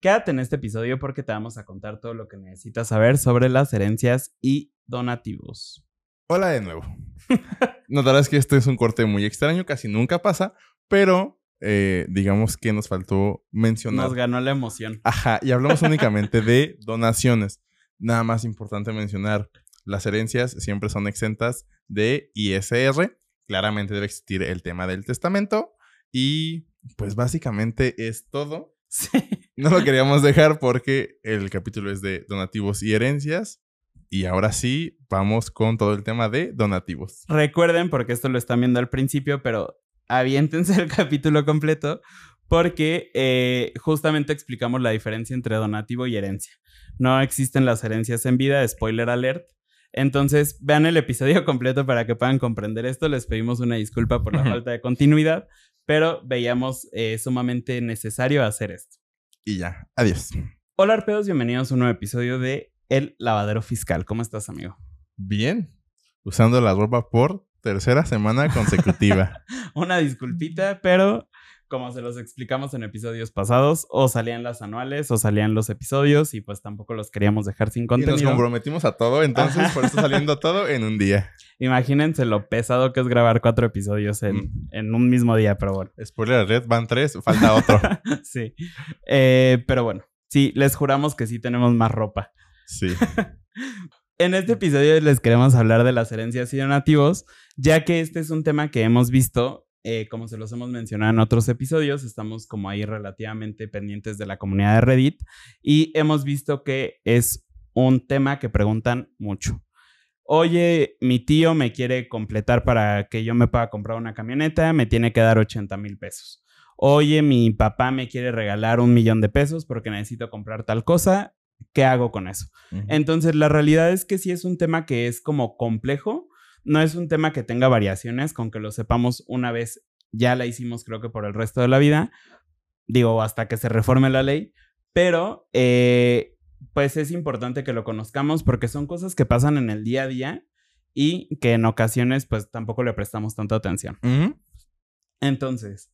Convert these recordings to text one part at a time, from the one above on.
Quédate en este episodio porque te vamos a contar todo lo que necesitas saber sobre las herencias y donativos. Hola de nuevo. Notarás que este es un corte muy extraño, casi nunca pasa, pero eh, digamos que nos faltó mencionar. Nos ganó la emoción. Ajá, y hablamos únicamente de donaciones. Nada más importante mencionar, las herencias siempre son exentas de ISR. Claramente debe existir el tema del testamento. Y pues básicamente es todo. Sí. No lo queríamos dejar porque el capítulo es de donativos y herencias. Y ahora sí, vamos con todo el tema de donativos. Recuerden, porque esto lo están viendo al principio, pero aviéntense el capítulo completo porque eh, justamente explicamos la diferencia entre donativo y herencia. No existen las herencias en vida, spoiler alert. Entonces, vean el episodio completo para que puedan comprender esto. Les pedimos una disculpa por la falta de continuidad, pero veíamos eh, sumamente necesario hacer esto. Y ya, adiós. Hola arpedos, bienvenidos a un nuevo episodio de El Lavadero Fiscal. ¿Cómo estás, amigo? Bien, usando la ropa por tercera semana consecutiva. una disculpita, pero como se los explicamos en episodios pasados, o salían las anuales o salían los episodios y pues tampoco los queríamos dejar sin y contenido. nos comprometimos a todo, entonces Ajá. por eso saliendo todo en un día. Imagínense lo pesado que es grabar cuatro episodios en, Mm. en un mismo día, pero bueno. Spoiler alert, van tres, falta otro. sí. Eh, pero bueno, sí, les juramos que sí tenemos más ropa. Sí. En este episodio les queremos hablar de las herencias y donativos, ya que este es un tema que hemos visto, eh, como se los hemos mencionado en otros episodios, estamos como ahí relativamente pendientes de la comunidad de Reddit y hemos visto que es un tema que preguntan mucho. Oye, mi tío me quiere completar para que yo me pueda comprar una camioneta, me tiene que dar 80 mil pesos. Oye, mi papá me quiere regalar un millón de pesos porque necesito comprar tal cosa. ¿Qué hago con eso? Entonces, la realidad es que sí es un tema que es como complejo, no es un tema que tenga variaciones, con que lo sepamos una vez, ya la hicimos creo que por el resto de la vida, digo, hasta que se reforme la ley, pero eh, pues es importante que lo conozcamos porque son cosas que pasan en el día a día y que en ocasiones pues tampoco le prestamos tanta atención. Entonces,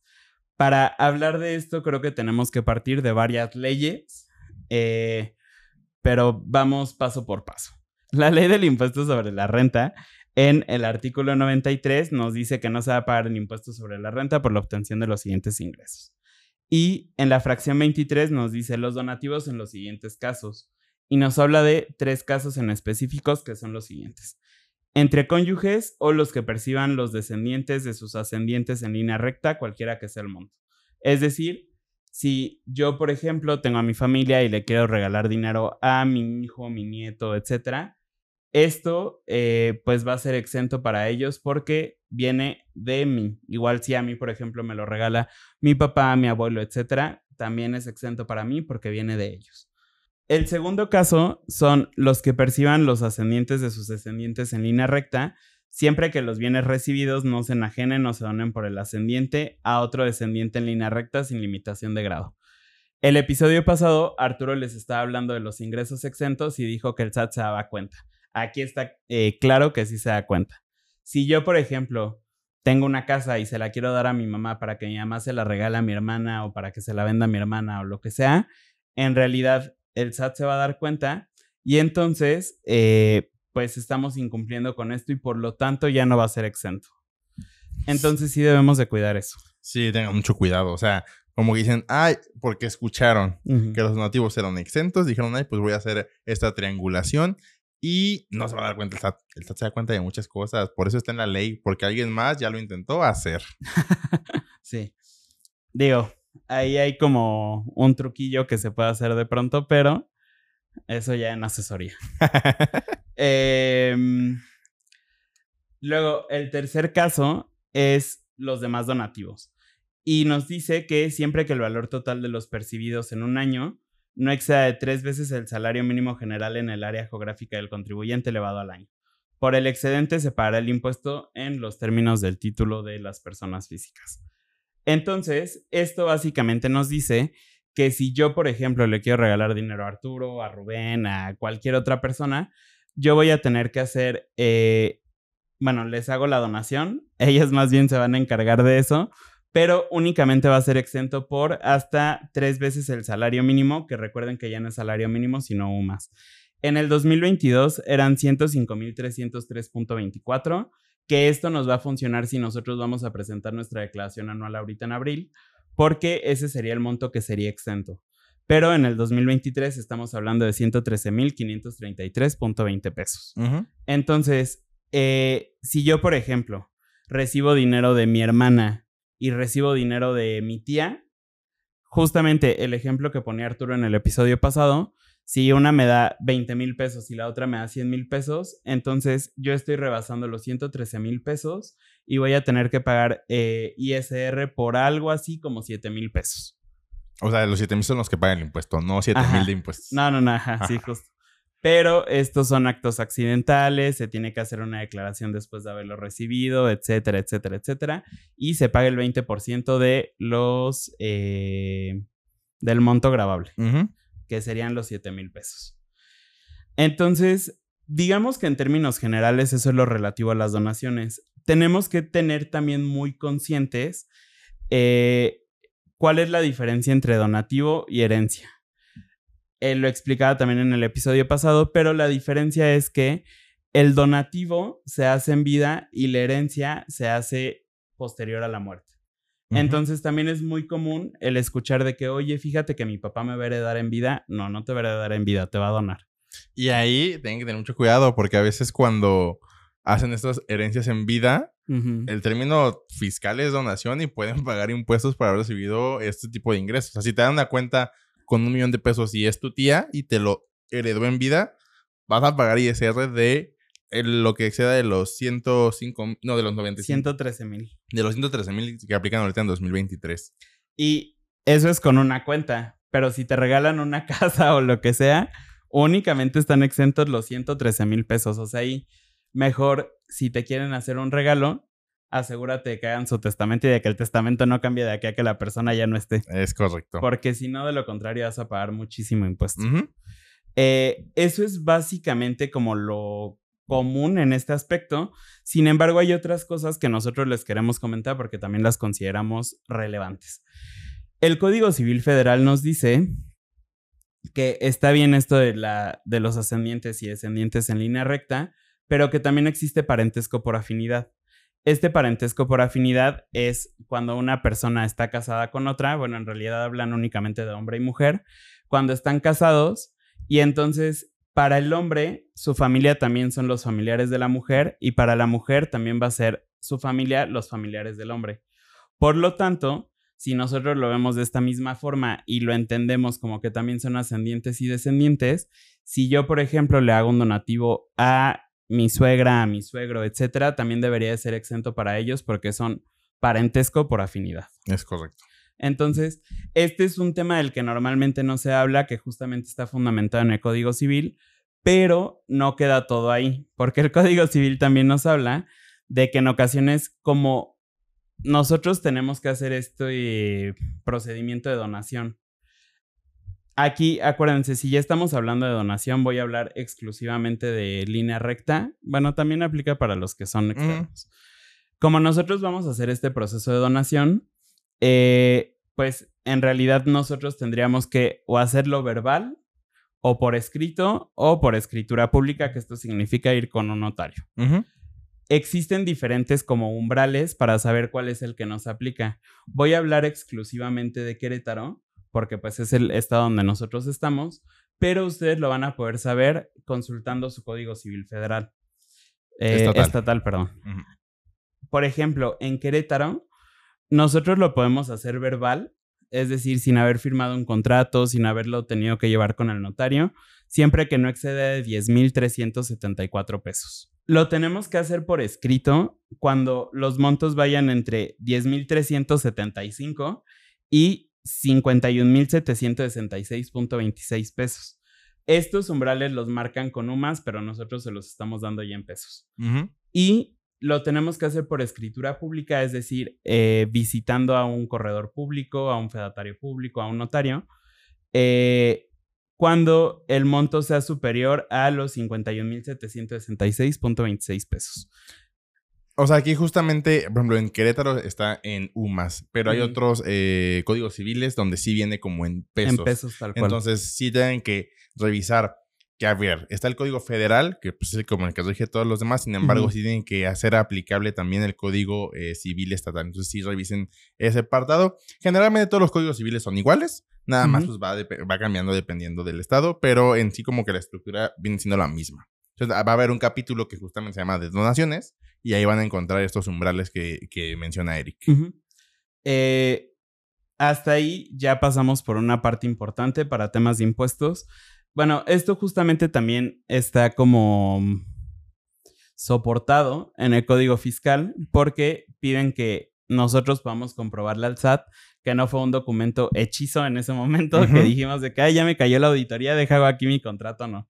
para hablar de esto, creo que tenemos que partir de varias leyes, eh, pero vamos paso por paso. La ley del impuesto sobre la renta, en el artículo 93, nos dice que no se va a pagar el impuesto sobre la renta por la obtención de los siguientes ingresos. Y en la fracción 23 nos dice los donativos en los siguientes casos. Y nos habla de tres casos en específicos que son los siguientes entre cónyuges o los que perciban los descendientes de sus ascendientes en línea recta, cualquiera que sea el monto. Es decir, si yo, por ejemplo, tengo a mi familia y le quiero regalar dinero a mi hijo, mi nieto, etcétera, esto eh, pues va a ser exento para ellos porque viene de mí. Igual si a mí, por ejemplo, me lo regala mi papá, mi abuelo, etcétera, también es exento para mí porque viene de ellos. El segundo caso son los que perciban los ascendientes de sus descendientes en línea recta, siempre que los bienes recibidos no se enajenen o se donen por el ascendiente a otro descendiente en línea recta sin limitación de grado. El episodio pasado, Arturo les estaba hablando de los ingresos exentos y dijo que el SAT se daba cuenta. Aquí está eh, claro que sí se da cuenta. Si yo, por ejemplo, tengo una casa y se la quiero dar a mi mamá para que mi mamá se la regale a mi hermana o para que se la venda a mi hermana o lo que sea, en realidad el SAT se va a dar cuenta y entonces eh, pues estamos incumpliendo con esto y por lo tanto ya no va a ser exento. Entonces sí debemos de cuidar eso. Sí, tengan mucho cuidado. O sea, como que dicen, ay, porque escucharon que los donativos eran exentos, dijeron, ay, pues voy a hacer esta triangulación y no se va a dar cuenta el SAT. El SAT se da cuenta de muchas cosas, por eso está en la ley, porque alguien más ya lo intentó hacer. Sí. Digo, ahí hay como un truquillo que se puede hacer de pronto, pero eso ya en asesoría. Em, luego, el tercer caso es los demás donativos. Y nos dice que siempre que el valor total de los percibidos en un año no exceda de tres veces el salario mínimo general en el área geográfica del contribuyente elevado al año. Por el excedente se pagará el impuesto en los términos del título de las personas físicas. Entonces, esto básicamente nos dice que si yo, por ejemplo, le quiero regalar dinero a Arturo, a Rubén, a cualquier otra persona, yo voy a tener que hacer, eh, bueno, les hago la donación, ellas más bien se van a encargar de eso, pero únicamente va a ser exento por hasta tres veces el salario mínimo, que recuerden que ya no es salario mínimo, sino un más. En el 2022 eran 105.303.24, que esto nos va a funcionar si nosotros vamos a presentar nuestra declaración anual ahorita en abril, porque ese sería el monto que sería exento. Pero en el 2023 estamos hablando de 113.533.20 pesos. Entonces, eh, si yo, por ejemplo, recibo dinero de mi hermana y recibo dinero de mi tía, justamente el ejemplo que ponía Arturo en el episodio pasado, si una me da 20 mil pesos y la otra me da 100 mil pesos, entonces yo estoy rebasando los 113 mil pesos y voy a tener que pagar eh, ISR por algo así como 7 mil pesos. O sea, los 7 mil son los que pagan el impuesto, no 7 mil de impuestos. No, no, no, sí, justo. Pero estos son actos accidentales, se tiene que hacer una declaración después de haberlo recibido, etcétera, etcétera, etcétera. Y se paga el 20% de los... Eh, del monto grabable, que serían los 7 mil pesos. Entonces, digamos que en términos generales eso es lo relativo a las donaciones. Tenemos que tener también muy conscientes eh, ¿Cuál es la diferencia entre donativo y herencia? Él lo explicaba también en el episodio pasado, pero la diferencia es que el donativo se hace en vida y la herencia se hace posterior a la muerte. Entonces también es muy común el escuchar de que, oye, fíjate que mi papá me va a heredar en vida. No, no te va a heredar en vida, te va a donar. Y ahí tienen que tener mucho cuidado porque a veces cuando hacen estas herencias en vida, el término fiscal es donación y pueden pagar impuestos por haber recibido este tipo de ingresos. O sea, si te dan una cuenta con un millón de pesos y es tu tía y te lo heredó en vida, vas a pagar ISR de lo que exceda de los 105, no, de los 95. 113 mil. De los 113 mil que aplican ahorita en 2023. Y eso es con una cuenta, pero si te regalan una casa o lo que sea, únicamente están exentos los 113 mil pesos. O sea, ahí mejor si te quieren hacer un regalo, asegúrate de que hagan su testamento y de que el testamento no cambie de aquí a que la persona ya no esté. Es correcto. Porque si no, de lo contrario, vas a pagar muchísimo impuesto. Eh, eso es básicamente como lo común en este aspecto. Sin embargo, hay otras cosas que nosotros les queremos comentar porque también las consideramos relevantes. El Código Civil Federal nos dice que está bien esto de, la, de los ascendientes y descendientes en línea recta, pero que también existe parentesco por afinidad. Este parentesco por afinidad es cuando una persona está casada con otra, bueno, en realidad hablan únicamente de hombre y mujer, cuando están casados y entonces para el hombre su familia también son los familiares de la mujer y para la mujer también va a ser su familia los familiares del hombre. Por lo tanto, si nosotros lo vemos de esta misma forma y lo entendemos como que también son ascendientes y descendientes, si yo, por ejemplo, le hago un donativo a mi suegra, mi suegro, etcétera, también debería de ser exento para ellos porque son parentesco por afinidad. Es correcto. Entonces, este es un tema del que normalmente no se habla, que justamente está fundamentado en el Código Civil, pero no queda todo ahí, porque el Código Civil también nos habla de que en ocasiones como nosotros tenemos que hacer este procedimiento de donación Aquí, acuérdense, si ya estamos hablando de donación, voy a hablar exclusivamente de línea recta. Bueno, también aplica para los que son externos. Como nosotros vamos a hacer este proceso de donación, eh, pues en realidad nosotros tendríamos que o hacerlo verbal o por escrito o por escritura pública, que esto significa ir con un notario. Existen diferentes como umbrales para saber cuál es el que nos aplica. Voy a hablar exclusivamente de Querétaro porque pues es el estado donde nosotros estamos, pero ustedes lo van a poder saber consultando su Código Civil Federal. Eh, estatal. perdón. Por ejemplo, en Querétaro, nosotros lo podemos hacer verbal, es decir, sin haber firmado un contrato, sin haberlo tenido que llevar con el notario, siempre que no exceda de 10,374 pesos. Lo tenemos que hacer por escrito cuando los montos vayan entre 10,375 y 51.766.26 pesos. Estos umbrales los marcan con UMAS, pero nosotros se los estamos dando ya en pesos. Y lo tenemos que hacer por escritura pública, es decir, eh, visitando a un corredor público, a un fedatario público, a un notario, eh, cuando el monto sea superior a los 51.766.26 pesos. O sea, aquí justamente, por ejemplo, en Querétaro está en UMAS, pero hay otros eh, códigos civiles donde sí viene como en pesos. En pesos, tal cual. Entonces sí tienen que revisar que, a ver, está el código federal, que pues, es como el que dije todos los demás, sin embargo, sí tienen que hacer aplicable también el código eh, civil estatal. Entonces sí revisen ese apartado. Generalmente todos los códigos civiles son iguales, nada más pues va, va cambiando dependiendo del estado, pero en sí como que la estructura viene siendo la misma. Entonces va a haber un capítulo que justamente se llama de donaciones y ahí van a encontrar estos umbrales que, que menciona Eric. eh, hasta ahí ya pasamos por una parte importante para temas de impuestos. Bueno, esto justamente también está como soportado en el código fiscal porque piden que nosotros podamos comprobarle al SAT que no fue un documento hechizo en ese momento, que dijimos de que Ay, ya me cayó la auditoría, deja aquí mi contrato, no.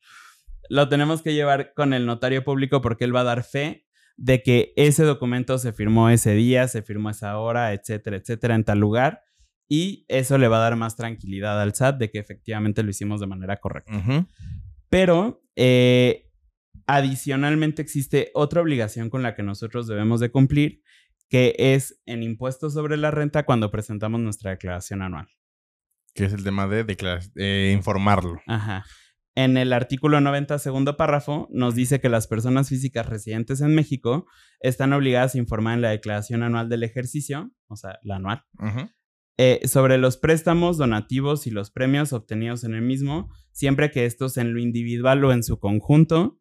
Lo tenemos que llevar con el notario público porque él va a dar fe de que ese documento se firmó ese día, se firmó esa hora, etcétera, etcétera, en tal lugar. Y eso le va a dar más tranquilidad al SAT de que efectivamente lo hicimos de manera correcta. Pero eh, adicionalmente existe otra obligación con la que nosotros debemos de cumplir, que es en impuestos sobre la renta cuando presentamos nuestra declaración anual. Que es el tema de eh, informarlo. Ajá. En el artículo 90, segundo párrafo, nos dice que las personas físicas residentes en México están obligadas a informar en la declaración anual del ejercicio, o sea, la anual, eh, sobre los préstamos, donativos y los premios obtenidos en el mismo, siempre que estos en lo individual o en su conjunto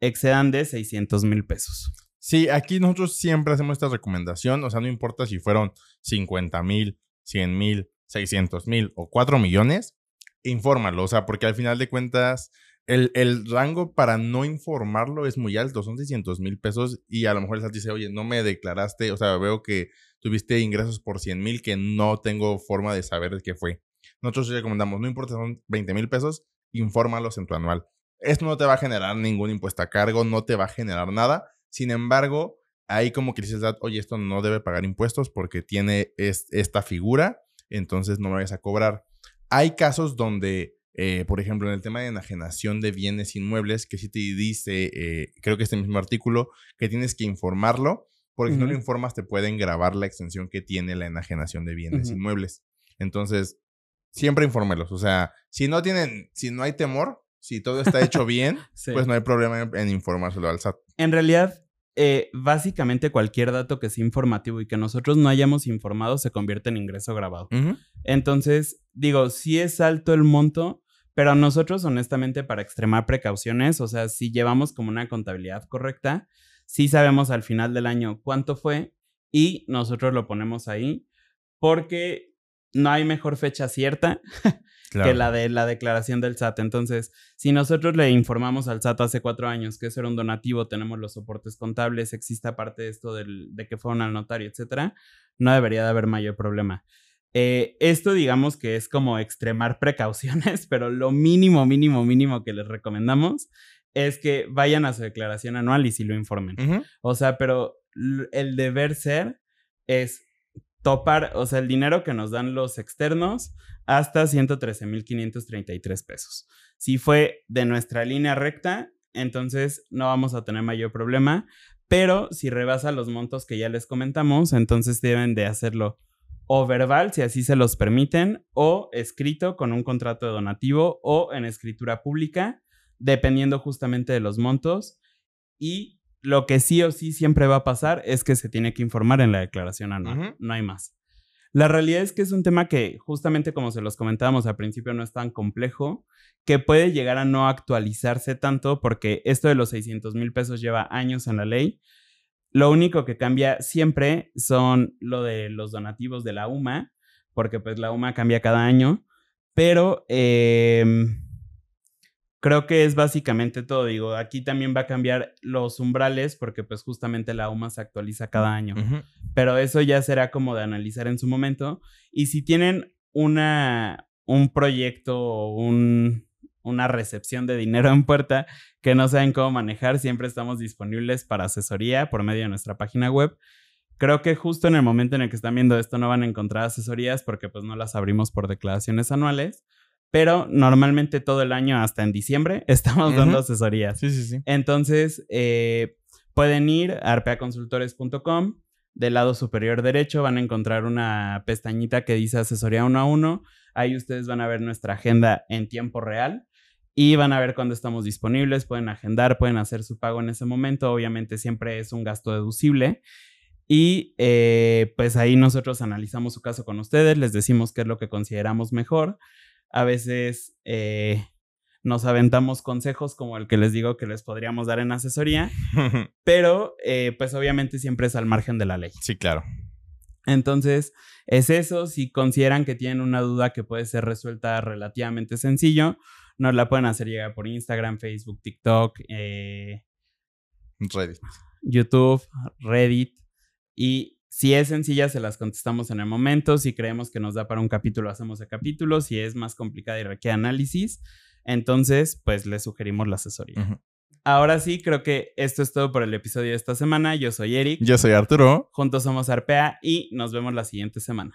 excedan de 600 mil pesos. Sí, aquí nosotros siempre hacemos esta recomendación, o sea, no importa si fueron 50 mil, 100 mil, 600 mil o 4 millones, infórmalo, o sea, porque al final de cuentas el, el, rango para no informarlo es muy alto, son 600 mil pesos y a lo mejor el SAT dice, oye, no me declaraste, o sea, veo que tuviste ingresos por 100 mil que no tengo forma de saber de qué fue. Nosotros recomendamos, no importa, son 20 mil pesos, infórmalos en tu anual. Esto no te va a generar ningún impuesto a cargo, no te va a generar nada. Sin embargo, ahí como que dices, oye, esto no debe pagar impuestos porque tiene esta figura, entonces no me vayas a cobrar. Hay casos donde, eh, por ejemplo, en el tema de enajenación de bienes inmuebles, que sí te dice, eh, creo que este mismo artículo, que tienes que informarlo, porque si no lo informas te pueden grabar la extensión que tiene la enajenación de bienes inmuebles. Entonces, siempre infórmelos. O sea, si no tienen, si no hay temor, si todo está hecho bien, pues no hay problema en, en informárselo al SAT. En realidad, eh, básicamente cualquier dato que sea informativo y que nosotros no hayamos informado se convierte en ingreso grabado. Entonces, digo, sí es alto el monto, pero nosotros honestamente para extremar precauciones, o sea, si llevamos como una contabilidad correcta, sí sabemos al final del año cuánto fue y nosotros lo ponemos ahí porque no hay mejor fecha cierta que la de la declaración del SAT. Entonces, si nosotros le informamos al SAT hace cuatro años que eso era un donativo, tenemos los soportes contables, existe aparte de esto del, de que fueron al notario, etcétera, no debería de haber mayor problema. Eh, esto digamos que es como extremar precauciones, pero lo mínimo, mínimo, mínimo que les recomendamos es que vayan a su declaración anual y si lo informen. O sea, pero el deber ser es topar, o sea, el dinero que nos dan los externos hasta 113.533 pesos. Si fue de nuestra línea recta, entonces no vamos a tener mayor problema, pero si rebasa los montos que ya les comentamos, entonces deben de hacerlo o verbal, si así se los permiten, o escrito con un contrato de donativo o en escritura pública, dependiendo justamente de los montos. Y lo que sí o sí siempre va a pasar es que se tiene que informar en la declaración anual. No hay más. La realidad es que es un tema que, justamente como se los comentábamos al principio, no es tan complejo, que puede llegar a no actualizarse tanto porque esto de los 600 mil pesos lleva años en la ley. Lo único que cambia siempre son lo de los donativos de la UMA, porque pues la UMA cambia cada año, pero... Em, creo que es básicamente todo. Digo, aquí también va a cambiar los umbrales porque pues justamente la UMA se actualiza cada año. Pero eso ya será como de analizar en su momento. Y si tienen una, un proyecto o un, una recepción de dinero en puerta que no saben cómo manejar, siempre estamos disponibles para asesoría por medio de nuestra página web. Creo que justo en el momento en el que están viendo esto no van a encontrar asesorías porque pues no las abrimos por declaraciones anuales pero normalmente todo el año, hasta en diciembre, estamos dando asesorías. Sí, sí, sí. Entonces, eh, pueden ir a arpeaconsultores.com. Del lado superior derecho van a encontrar una pestañita que dice asesoría uno a uno. Ahí ustedes van a ver nuestra agenda en tiempo real y van a ver cuándo estamos disponibles. Pueden agendar, pueden hacer su pago en ese momento. Obviamente siempre es un gasto deducible. Y eh, pues ahí nosotros analizamos su caso con ustedes, les decimos qué es lo que consideramos mejor. A veces eh, nos aventamos consejos como el que les digo que les podríamos dar en asesoría, pero eh, pues obviamente siempre es al margen de la ley. Sí, claro. Entonces, es eso. Si consideran que tienen una duda que puede ser resuelta relativamente sencillo, nos la pueden hacer llegar por Instagram, Facebook, TikTok, Reddit. YouTube, Reddit. Y si es sencilla, se las contestamos en el momento. Si creemos que nos da para un capítulo, hacemos el capítulo. Si es más complicada y requiere análisis, entonces, pues le sugerimos la asesoría. Ahora sí, creo que esto es todo por el episodio de esta semana. Yo soy Eric. Yo soy Arturo. Juntos somos Arpea y nos vemos la siguiente semana.